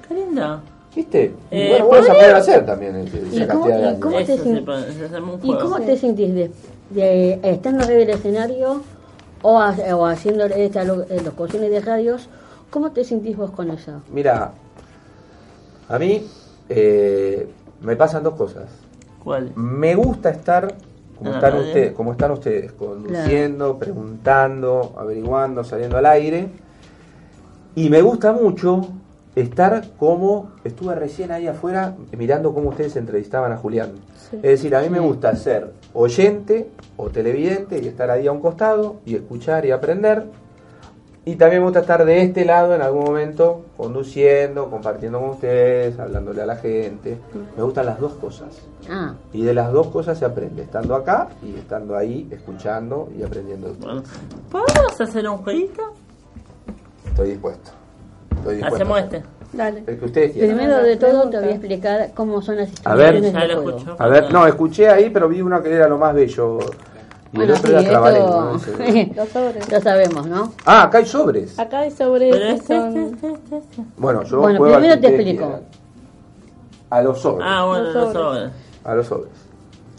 Qué lindo. ¿Viste? Y Eh, bueno, vos vas a poder hacer también esa ¿Y cómo- cantidad de y años. cómo- te se puede- se ¿Y cómo te sentís de, de estando arriba del escenario o, ha- o haciendo estas lo- eh, locuciones de radios? ¿Cómo te sentís vos con eso? Mira, a mí eh, me pasan dos cosas. ¿Cuál? Me gusta estar como están, ustedes, como están ustedes, conduciendo, preguntando, averiguando, saliendo al aire. Y me gusta mucho estar como estuve recién ahí afuera mirando cómo ustedes entrevistaban a Julián. Sí. Es decir, a mí me gusta ser oyente o televidente y estar ahí a un costado y escuchar y aprender. Y también me gusta estar de este lado en algún momento, conduciendo, compartiendo con ustedes, hablándole a la gente. Me gustan las dos cosas. Ah, Y de las dos cosas se aprende, estando acá y estando ahí, escuchando y aprendiendo de ustedes. Bueno, ¿Podemos hacer un jueguito? Estoy dispuesto. Estoy dispuesto. Hacemos a este. Dale. El que ustedes quieran. primero de todo te voy a explicar cómo son las A ver. del juego. A ver, no, escuché ahí, pero vi una que era lo más bello. Y el Bueno, otro sí, esto-. Los sobres. lo sabemos, ¿no? Ah, acá hay sobres. Acá hay sobres que son... Bueno, yo Bueno, juego primero te explico. quieran. A los sobres. Ah, bueno, Los los sobres. sobres. A los sobres.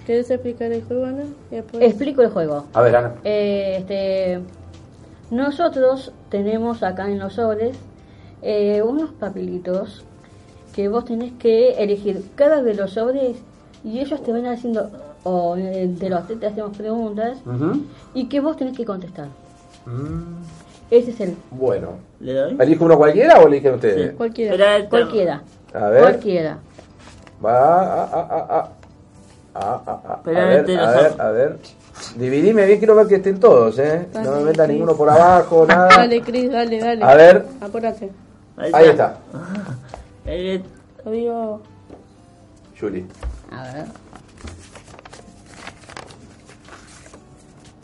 ¿Quieres explicar el juego, Ana? Después- Explico el juego. A ver, Ana. Eh, este, nosotros tenemos acá en los sobres eh, unos papelitos que vos tenés que elegir cada de los sobres y ellos te van haciendo, o eh, de los te hacemos preguntas y que vos tenés que contestar. Mm, Ese es el Bueno. ¿Le doy? ¿Elijo uno cualquiera o eligen ustedes? Sí. Cualquiera. El cualquiera. A ver. Cualquiera. Va, ah, ah, ah, ah. Ah, ah, ah. A ver, a ver, a ver. Dividime bien, quiero ver que estén todos, ¿eh? No me Dale, meta Cris. ninguno por abajo, nada. Dale, Cris, dale, dale. A ver, Apúrate. ahí está. Eh, Lo digo... Julie. A ver.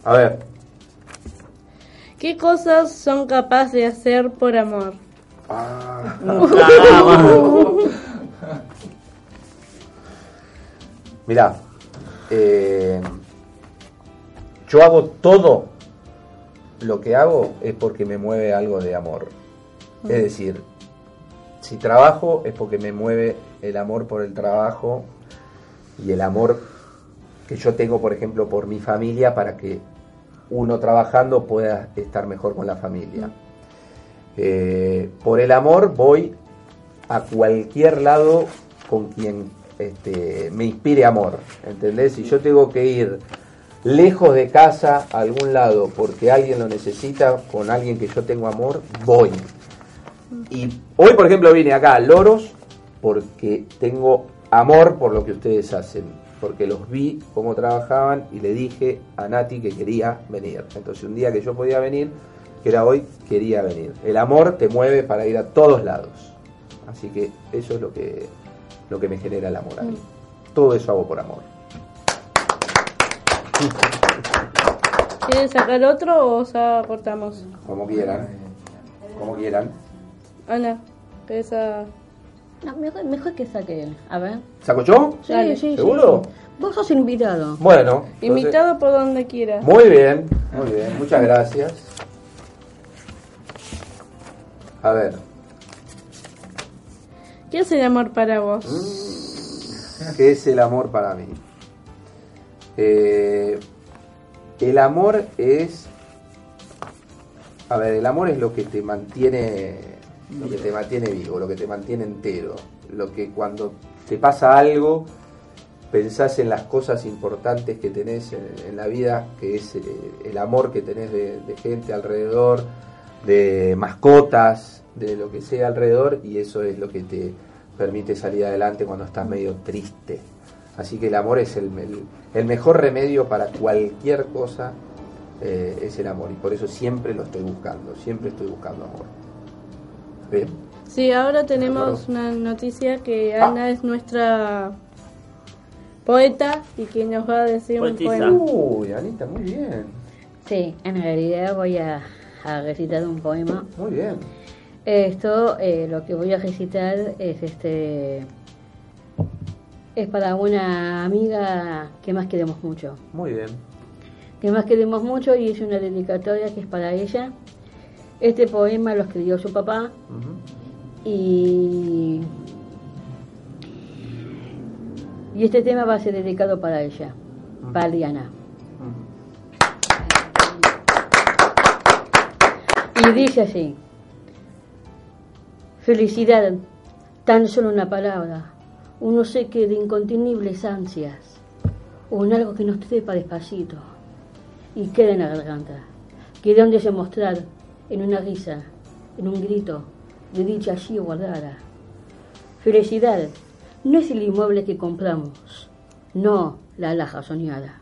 A ver. ¿Qué cosas son capaces de hacer por amor? Ah. Mirá, eh, yo hago todo lo que hago es porque me mueve algo de amor. Es decir, si trabajo es porque me mueve el amor por el trabajo y el amor que yo tengo, por ejemplo, por mi familia para que uno trabajando pueda estar mejor con la familia. Eh, por el amor voy a cualquier lado con quien este, me inspire amor, ¿entendés? Si yo tengo que ir lejos de casa a algún lado porque alguien lo necesita, con alguien que yo tengo amor, voy. Y hoy, por ejemplo, vine acá a Loros porque tengo amor por lo que ustedes hacen, porque los vi cómo trabajaban y le dije a Nati que quería venir. Entonces, un día que yo podía venir, que era hoy, quería venir. El amor te mueve para ir a todos lados. Así que eso es lo que, lo que me genera el amor a mí. Todo eso hago por amor. ¿Quieres sacar otro o ya cortamos? Como quieran. Como quieran. Ana, ¿querés a... No, mejor, mejor que saque él. A ver. ¿Saco yo? Sí, Dale. sí, ¿Seguro? sí. Vos sos invitado. Bueno. entonces- Invitado por donde quieras. Muy bien, muy bien. Muchas gracias. A ver. ¿Qué es el amor para vos? ¿Qué es el amor para mí? Eh, el amor es... A ver, el amor es lo que te mantiene, lo que te mantiene vivo, lo que te mantiene entero, lo que cuando te pasa algo pensás en las cosas importantes que tenés en, en la vida, que es eh, el amor que tenés de, de gente alrededor, de mascotas, de lo que sea alrededor, y eso es lo que te permite salir adelante cuando estás medio triste. Así que el amor es el, el- el mejor remedio para cualquier cosa, eh, es el amor, y por eso siempre lo estoy buscando, siempre estoy buscando amor. Bien. Sí, ahora tenemos una noticia que Ah. Ana es nuestra poeta y que nos va a decir un poema. Uy, Anita, muy bien, Sí, en realidad voy a, a recitar un poema. muy bien. Esto, eh, lo que voy a recitar es este es para una amiga que más queremos mucho. Muy bien. Que más queremos mucho y es una dedicatoria que es para ella. Este poema lo escribió su papá y, y este tema va a ser dedicado para ella, para Diana. Y dice así, felicidad, tan solo una palabra, un no sé qué de incontenibles ansias, o un algo que nos trepa despacito y queda en la garganta, que de donde se mostrar en una risa, en un grito de dicha allí guardada. Felicidad no es el inmueble que compramos, no la alhaja soñada,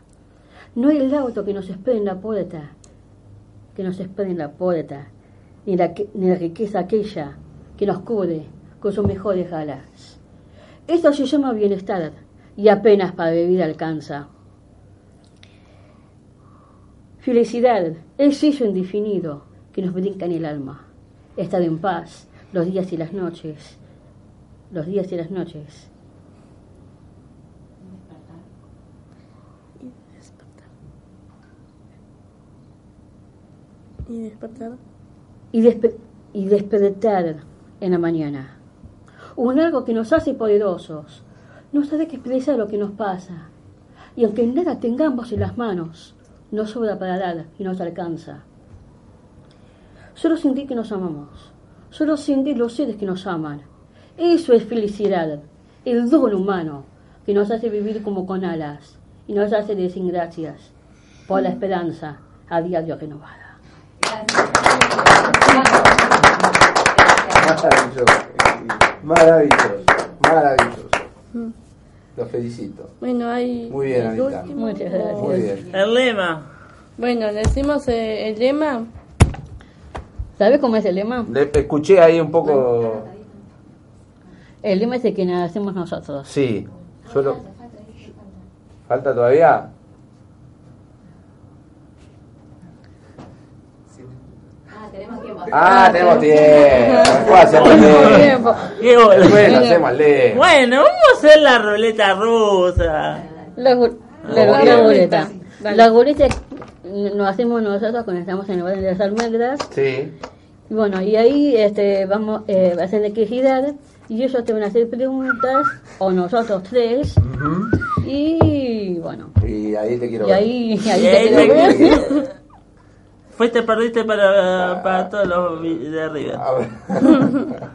no es el auto que nos espera en la puerta, que nos espera en la puerta, ni la, que- ni la riqueza aquella que nos cubre con sus mejores alas. Esto se llama bienestar y apenas para vivir alcanza. Felicidad es eso indefinido que nos brinca en el alma. Estar en paz los días y las noches, los días y las noches. Y despertar. y, despe- y despertar en la mañana. Un algo que nos hace poderosos, nos sabe que expresar lo que nos pasa. Y aunque nada tengamos en las manos, nos sobra para dar y nos alcanza. Solo sentir que nos amamos, solo sentir los seres que nos aman. Eso es felicidad, el don humano que nos hace vivir como con alas y nos hace decir gracias por la esperanza a diario renovada. Maravilloso. Maravilloso. Maravilloso. Los felicito. Bueno, hay. Muy bien, Anita. Muchas gracias. Muy bien. El lema. Bueno, decimos eh, el lema. ¿Sabes cómo es el lema? Le- escuché ahí un poco. El lema es el que hacemos nosotros. Sí. Solo. ¿Falta todavía? Ah, tenemos tiempo. Después hacemos el lema. Qué bueno. Después hacemos el lema. Bueno, vamos a hacer la ruleta rusa. La, gu- la, La la ruleta. La guleta nos hacemos nosotros cuando estamos en el orden de las almendras. Sí. Y bueno, y ahí este, vamos eh, a hacer electricidad y ellos te van a hacer preguntas, o nosotros tres, y bueno, Y ahí te quiero y ver. ahí, y Y ahí ahí te quedas. quedas. Fuiste, perdiste para, para todos los de arriba. A ver.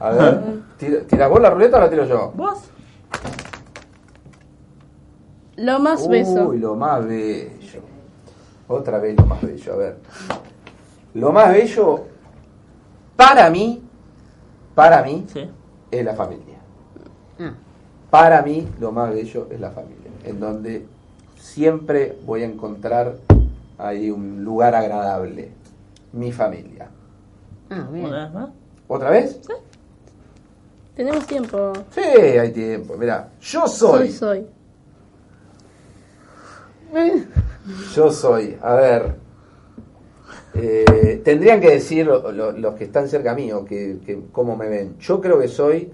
A ver. ¿Tira, tira vos la ruleta o la tiro yo? ¿Vos? Lo más beso. Uy, lo más bello. Otra vez lo más bello, a ver. Lo más bello para mí, para mí, Sí. es la familia. Ah, Para mí, lo más bello es la familia, en donde siempre voy a encontrar ahí un lugar agradable. Mi familia. ah, bien. ¿Otra vez? Tenemos tiempo. Sí, hay tiempo. Mira, yo soy. Soy, soy. Yo soy, a ver, eh, tendrían que decir lo- lo- los que están cerca mío, que, que cómo me ven. Yo creo que soy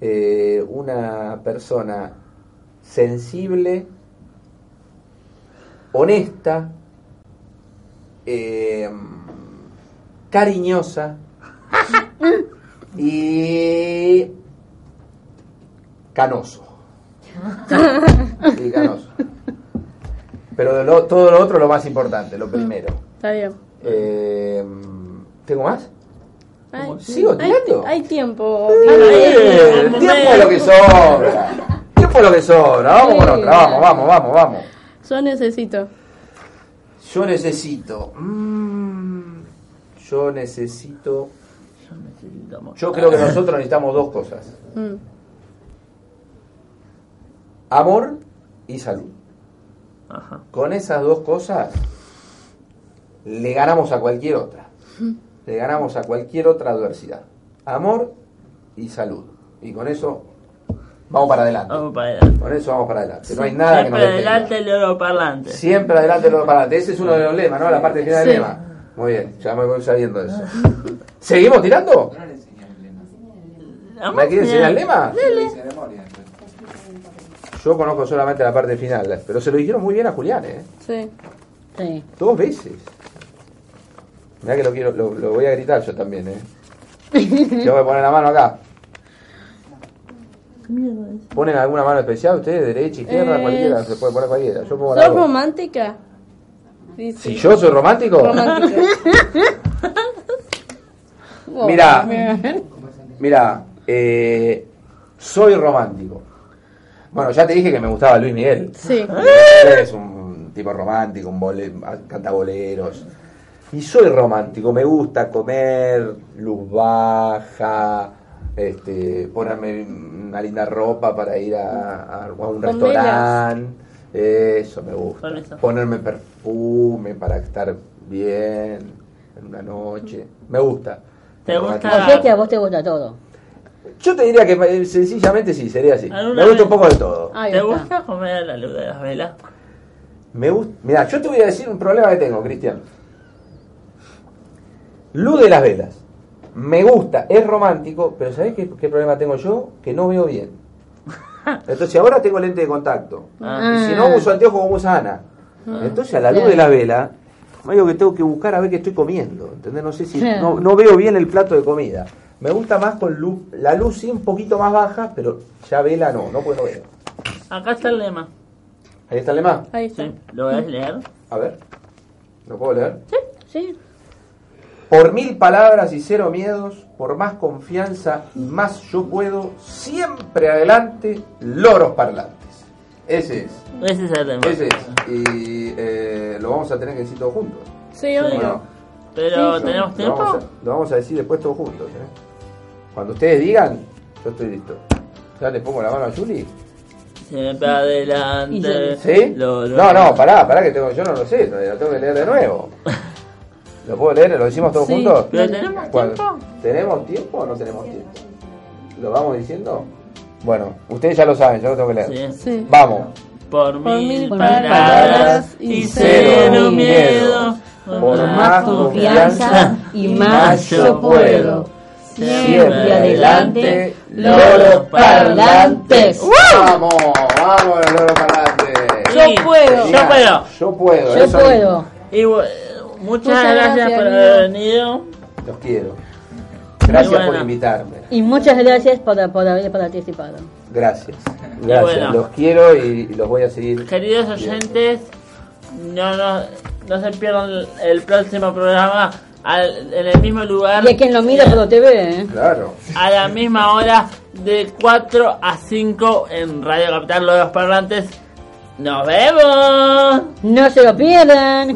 eh, una persona sensible, honesta, eh, cariñosa y canoso. Sí, canoso. Pero lo- todo lo otro lo más importante, lo primero. Está bien. Eh, ¿Tengo más? Ay, ¿Sigo hay, tirando? hay tiempo. Un el tiempo es lo que sobra. Tiempo es lo que sobra. Vamos con otra, vamos, vamos, vamos, vamos. Yo necesito. Yo necesito. mm, yo necesito. Yo necesito amor. Yo creo que nosotros necesitamos dos cosas: Mm. amor y salud. Ajá. Con esas dos cosas le ganamos a cualquier otra. Le ganamos a cualquier otra adversidad. Amor y salud. Y con eso vamos para adelante. Vamos para adelante. Con eso vamos para adelante. No hay nada que nos Siempre adelante el oro parlante. Siempre adelante, luego para adelante. Ese es uno de los lemas, ¿no? La parte final Sí. del lema. Muy bien, ya me voy sabiendo eso. ¿Seguimos tirando? ¿Me quiere enseñar el lema? Yo conozco solamente la parte final, pero se lo dijeron muy bien a Julián, ¿eh? Sí. Sí. Dos veces. Mirá que lo quiero, lo, lo voy a gritar yo también, ¿eh? Yo voy a poner la mano acá. ¿Ponen alguna mano especial ustedes? ¿Derecha, izquierda? Eh, Cualquiera, se puede poner cualquiera. Yo pongo la ¿Sos romántica? Sí, sí. Si yo soy romántico, Romántica. mira, mira, eh, soy romántico. Bueno, ya te dije que me gustaba Luis Miguel. Sí. Es un tipo romántico, un bole, canta boleros. Y soy romántico, me gusta comer, luz baja, este, ponerme una linda ropa para ir a, a- a un restaurante. Eso me gusta. Eso. Ponerme perfume para estar bien en una noche. Me gusta. ¿Te gusta? O sea que a vos te gusta todo. Yo te diría que eh, sencillamente sí, sería así. ¿Alguna Me gusta un poco de todo. ¿Te gusta comer a la luz de las velas? Me gusta. Mira, yo te voy a decir un problema que tengo, Cristian. Luz de las velas. Me gusta, es romántico, pero ¿sabés qué, qué problema tengo yo? Que no veo bien. Entonces ahora tengo lente de contacto. Ah. Y si no uso anteojos como usa Ana. Entonces a la luz de la vela, me digo que tengo que buscar a ver qué estoy comiendo. ¿Entendés? No sé si. No, no veo bien el plato de comida. Me gusta más con luz. La luz sí un poquito más baja, pero ya vela no, no puedo ver. Acá está el lema. Ahí está el lema. Ahí está. Sí, ¿Lo voy a leer? A ver. ¿Lo puedo leer? Sí. Por mil palabras y cero miedos, por más confianza y más yo puedo, siempre adelante, loros parlantes. Ese es, Ese es el tema. ese es. Y eh, lo vamos a tener que decir todos juntos. Sí, obvio. Bueno, Pero, Sí, ¿tenemos lo tiempo? vamos, a, lo vamos a decir después todos juntos. ¿eh? Cuando ustedes digan, yo estoy listo. Ya le pongo la mano a Juli. Siempre adelante. ¿Sí? Lo- lo- No, no, pará, pará que tengo, yo no lo sé, lo tengo que leer de nuevo. ¿Lo puedo leer? ¿Lo decimos todos Sí. juntos? ¿Pero tenemos ¿Cuál? tiempo? ¿Tenemos tiempo o no tenemos tiempo? ¿Lo vamos diciendo? Bueno, ustedes ya lo saben, yo lo tengo que leer. Sí. Sí. Vamos. Por mil mil palabras y cero miedo. Por más confianza y más yo puedo. Siempre adelante, loros parlantes. Vamos, vamos los loros parlantes. Yo puedo. Yo puedo. Yo puedo. Yo eso puedo. Y muchas, Muchas gracias, gracias, por haber venido. Los quiero. Gracias bueno. por invitarme. Y muchas gracias por, por haber participado. Gracias. Gracias. bueno. Los quiero y, y los voy a seguir. Queridos oyentes, no, no, no se pierdan el próximo programa al- en el mismo lugar. Y a quien lo mira por TV, ¿eh? Claro. a la misma hora de 4 a 5 en Radio Capital Los Parlantes. ¡Nos vemos! No se lo pierdan.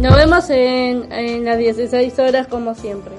Nos vemos en, en las 16 horas como siempre.